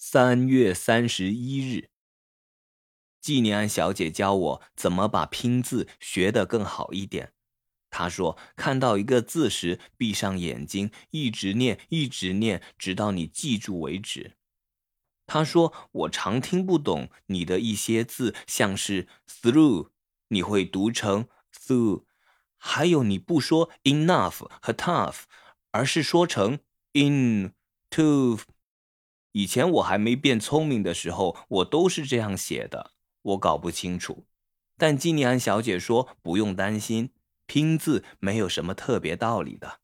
三月三十一日，季尼安小姐教我怎么把拼字学得更好一点。她说，看到一个字时，闭上眼睛，一直念，一直念，直到你记住为止。她说，我常听不懂你的一些字，像是 through，你会读成 through；还有你不说 enough 和 tough，而是说成 in to。以前我还没变聪明的时候，我都是这样写的，我搞不清楚。但基尼安小姐说不用担心，拼字没有什么特别道理的。